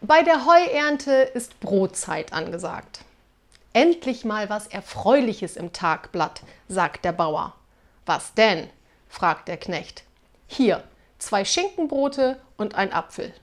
Bei der Heuernte ist Brotzeit angesagt. Endlich mal was Erfreuliches im Tagblatt, sagt der Bauer. Was denn? fragt der Knecht. Hier, zwei Schinkenbrote und ein Apfel.